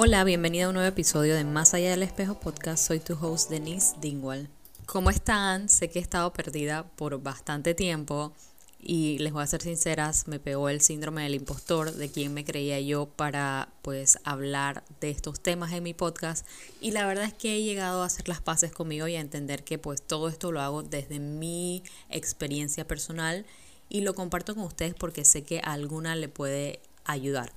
Hola, bienvenida a un nuevo episodio de Más allá del espejo podcast. Soy tu host Denise Dingwall. ¿Cómo están? Sé que he estado perdida por bastante tiempo y les voy a ser sinceras, me pegó el síndrome del impostor, de quién me creía yo para pues hablar de estos temas en mi podcast y la verdad es que he llegado a hacer las paces conmigo y a entender que pues todo esto lo hago desde mi experiencia personal y lo comparto con ustedes porque sé que a alguna le puede ayudar.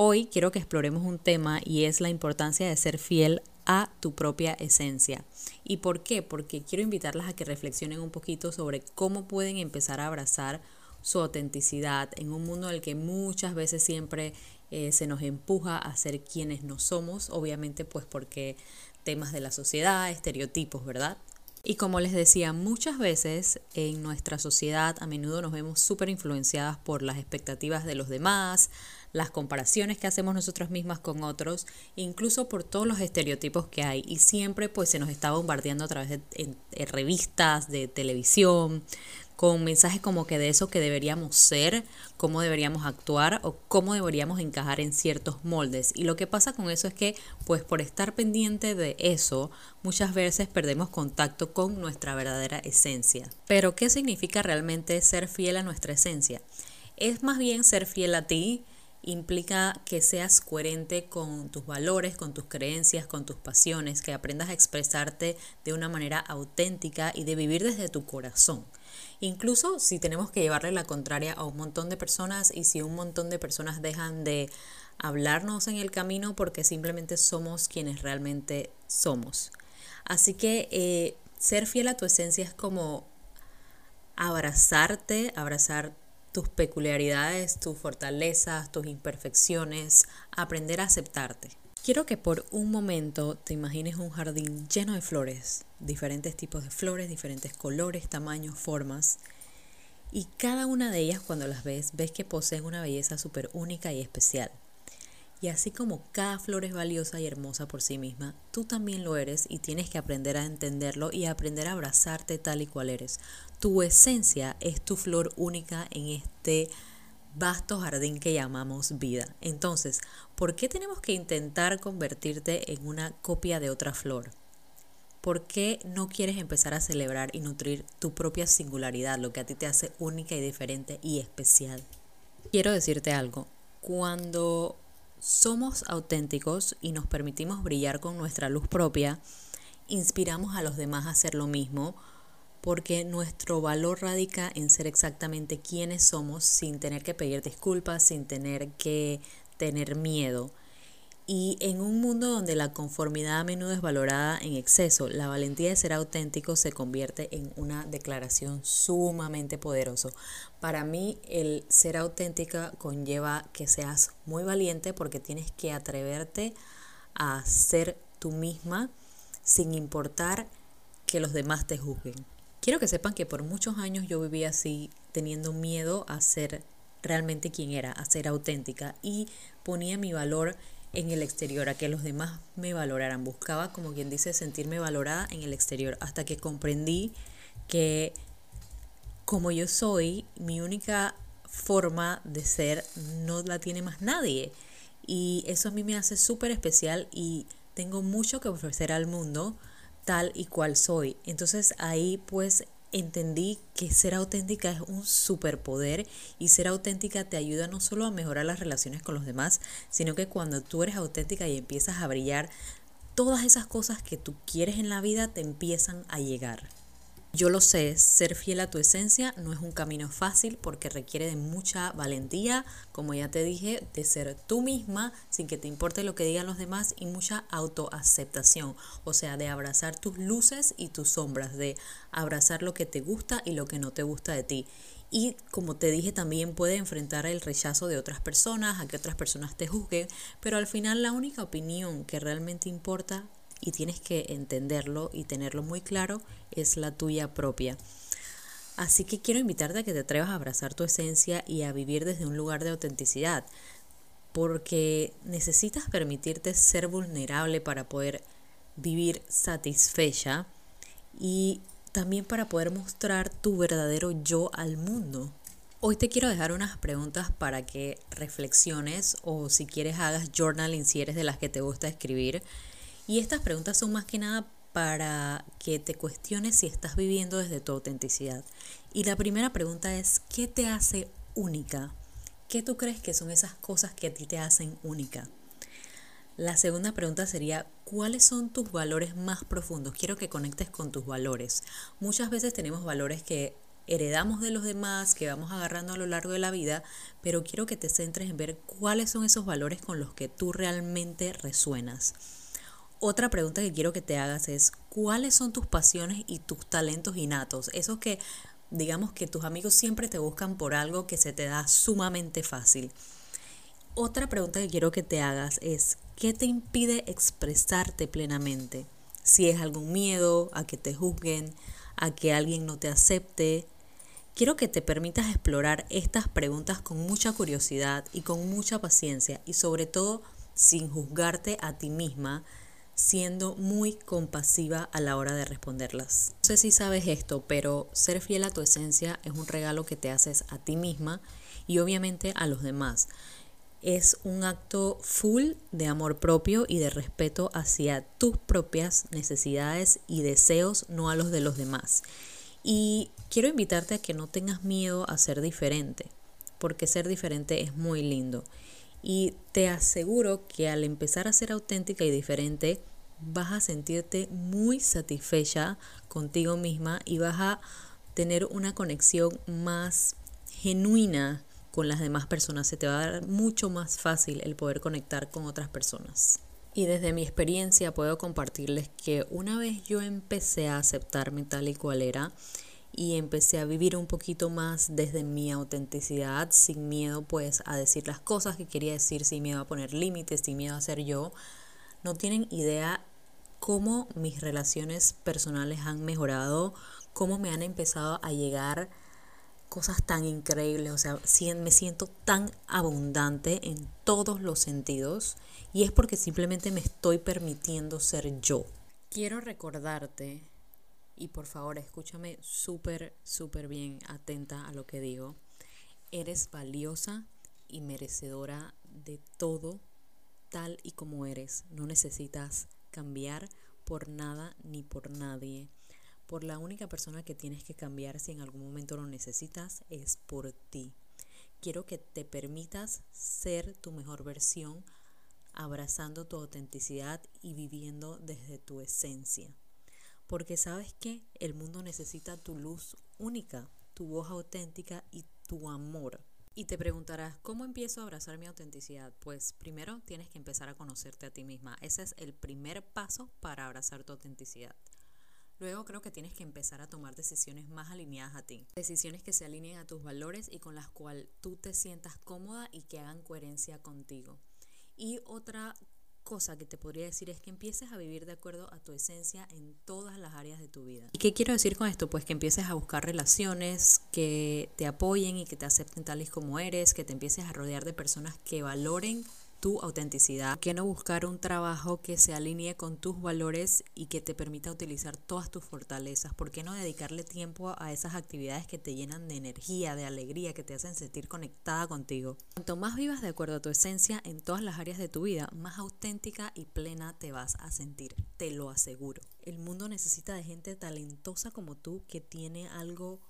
Hoy quiero que exploremos un tema y es la importancia de ser fiel a tu propia esencia. ¿Y por qué? Porque quiero invitarlas a que reflexionen un poquito sobre cómo pueden empezar a abrazar su autenticidad en un mundo en el que muchas veces siempre eh, se nos empuja a ser quienes no somos, obviamente pues porque temas de la sociedad, estereotipos, ¿verdad? Y como les decía, muchas veces en nuestra sociedad a menudo nos vemos súper influenciadas por las expectativas de los demás, las comparaciones que hacemos nosotros mismas con otros, incluso por todos los estereotipos que hay. Y siempre pues se nos está bombardeando a través de, revistas, de televisión, con mensajes como que de eso que deberíamos ser, cómo deberíamos actuar o cómo deberíamos encajar en ciertos moldes. Y lo que pasa con eso es que, pues por estar pendiente de eso, muchas veces perdemos contacto con nuestra verdadera esencia. Pero, ¿qué significa realmente ser fiel a nuestra esencia? Es más bien ser fiel a ti, implica que seas coherente con tus valores, con tus creencias, con tus pasiones, que aprendas a expresarte de una manera auténtica y de vivir desde tu corazón. Incluso si tenemos que llevarle la contraria a un montón de personas y si un montón de personas dejan de hablarnos en el camino porque simplemente somos quienes realmente somos. Así que eh, ser fiel a tu esencia es como abrazarte, abrazar tus peculiaridades, tus fortalezas, tus imperfecciones, aprender a aceptarte. Quiero que por un momento te imagines un jardín lleno de flores, diferentes tipos de flores, diferentes colores, tamaños, formas. Y cada una de ellas cuando las ves, ves que poseen una belleza súper única y especial. Y así como cada flor es valiosa y hermosa por sí misma, tú también lo eres y tienes que aprender a entenderlo y aprender a abrazarte tal y cual eres. Tu esencia es tu flor única en este vasto jardín que llamamos vida. Entonces, ¿por qué tenemos que intentar convertirte en una copia de otra flor? ¿Por qué no quieres empezar a celebrar y nutrir tu propia singularidad, lo que a ti te hace única y diferente y especial? Quiero decirte algo. Cuando somos auténticos y nos permitimos brillar con nuestra luz propia, inspiramos a los demás a hacer lo mismo porque nuestro valor radica en ser exactamente quienes somos sin tener que pedir disculpas, sin tener que tener miedo. Y en un mundo donde la conformidad a menudo es valorada en exceso, la valentía de ser auténtico se convierte en una declaración sumamente poderoso. Para mí el ser auténtica conlleva que seas muy valiente porque tienes que atreverte a ser tú misma sin importar que los demás te juzguen. Quiero que sepan que por muchos años yo viví así, teniendo miedo a ser realmente quien era, a ser auténtica y ponía mi valor en el exterior, a que los demás me valoraran. Buscaba, como quien dice, sentirme valorada en el exterior, hasta que comprendí que como yo soy, mi única forma de ser no la tiene más nadie. Y eso a mí me hace súper especial y tengo mucho que ofrecer al mundo tal y cual soy. Entonces ahí pues entendí que ser auténtica es un superpoder y ser auténtica te ayuda no solo a mejorar las relaciones con los demás, sino que cuando tú eres auténtica y empiezas a brillar, todas esas cosas que tú quieres en la vida te empiezan a llegar. Yo lo sé, ser fiel a tu esencia no es un camino fácil porque requiere de mucha valentía, como ya te dije, de ser tú misma sin que te importe lo que digan los demás y mucha autoaceptación, o sea, de abrazar tus luces y tus sombras, de abrazar lo que te gusta y lo que no te gusta de ti. Y como te dije, también puede enfrentar el rechazo de otras personas, a que otras personas te juzguen, pero al final la única opinión que realmente importa y tienes que entenderlo y tenerlo muy claro, es la tuya propia. Así que quiero invitarte a que te atrevas a abrazar tu esencia y a vivir desde un lugar de autenticidad, porque necesitas permitirte ser vulnerable para poder vivir satisfecha y también para poder mostrar tu verdadero yo al mundo. Hoy te quiero dejar unas preguntas para que reflexiones o si quieres hagas journaling si eres de las que te gusta escribir. Y estas preguntas son más que nada para que te cuestiones si estás viviendo desde tu autenticidad. Y la primera pregunta es, ¿qué te hace única? ¿Qué tú crees que son esas cosas que a ti te hacen única? La segunda pregunta sería, ¿cuáles son tus valores más profundos? Quiero que conectes con tus valores. Muchas veces tenemos valores que heredamos de los demás, que vamos agarrando a lo largo de la vida, pero quiero que te centres en ver cuáles son esos valores con los que tú realmente resuenas. Otra pregunta que quiero que te hagas es, ¿cuáles son tus pasiones y tus talentos innatos? Esos que, digamos que tus amigos siempre te buscan por algo que se te da sumamente fácil. Otra pregunta que quiero que te hagas es, ¿qué te impide expresarte plenamente? Si es algún miedo a que te juzguen, a que alguien no te acepte, Quiero que te permitas explorar estas preguntas con mucha curiosidad y con mucha paciencia y sobre todo sin juzgarte a ti misma, siendo muy compasiva a la hora de responderlas. No sé si sabes esto, pero ser fiel a tu esencia es un regalo que te haces a ti misma y obviamente a los demás. Es un acto full de amor propio y de respeto hacia tus propias necesidades y deseos, no a los de los demás. Y quiero invitarte a que no tengas miedo a ser diferente, porque ser diferente es muy lindo. Y te aseguro que al empezar a ser auténtica y diferente, vas a sentirte muy satisfecha contigo misma y vas a tener una conexión más genuina con las demás personas. Se te va a dar mucho más fácil el poder conectar con otras personas. Y desde mi experiencia puedo compartirles que una vez yo empecé a aceptarme tal y cual era y empecé a vivir un poquito más desde mi autenticidad, sin miedo pues a decir las cosas que quería decir, sin miedo a poner límites, sin miedo a ser yo, no tienen idea cómo mis relaciones personales han mejorado, cómo me han empezado a llegar cosas tan increíbles, o sea, me siento tan abundante en todos los sentidos y es porque simplemente me estoy permitiendo ser yo. Quiero recordarte, y por favor escúchame súper, súper bien atenta a lo que digo, eres valiosa y merecedora de todo tal y como eres. No necesitas cambiar por nada ni por nadie por la única persona que tienes que cambiar si en algún momento lo necesitas es por ti. Quiero que te permitas ser tu mejor versión, abrazando tu autenticidad y viviendo desde tu esencia. Porque sabes que el mundo necesita tu luz única, tu voz auténtica y tu amor. Y te preguntarás, ¿cómo empiezo a abrazar mi autenticidad? Pues primero tienes que empezar a conocerte a ti misma. Ese es el primer paso para abrazar tu autenticidad. Luego creo que tienes que empezar a tomar decisiones más alineadas a ti. Decisiones que se alineen a tus valores y con las cuales tú te sientas cómoda y que hagan coherencia contigo. Y otra cosa que te podría decir es que empieces a vivir de acuerdo a tu esencia en todas las áreas de tu vida. ¿Y qué quiero decir con esto? Pues que empieces a buscar relaciones que te apoyen y que te acepten tal y como eres, que te empieces a rodear de personas que valoren tu autenticidad, ¿Por qué no buscar un trabajo que se alinee con tus valores y que te permita utilizar todas tus fortalezas? ¿Por qué no dedicarle tiempo a esas actividades que te llenan de energía, de alegría, que te hacen sentir conectada contigo? Cuanto más vivas de acuerdo a tu esencia en todas las áreas de tu vida, más auténtica y plena te vas a sentir, te lo aseguro. El mundo necesita de gente talentosa como tú que tiene algo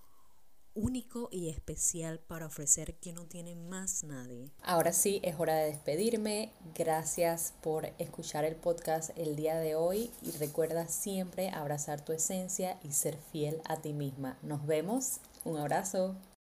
único y especial para ofrecer que no tiene más nadie. Ahora sí, es hora de despedirme. Gracias por escuchar el podcast el día de hoy y recuerda siempre abrazar tu esencia y ser fiel a ti misma. Nos vemos. Un abrazo.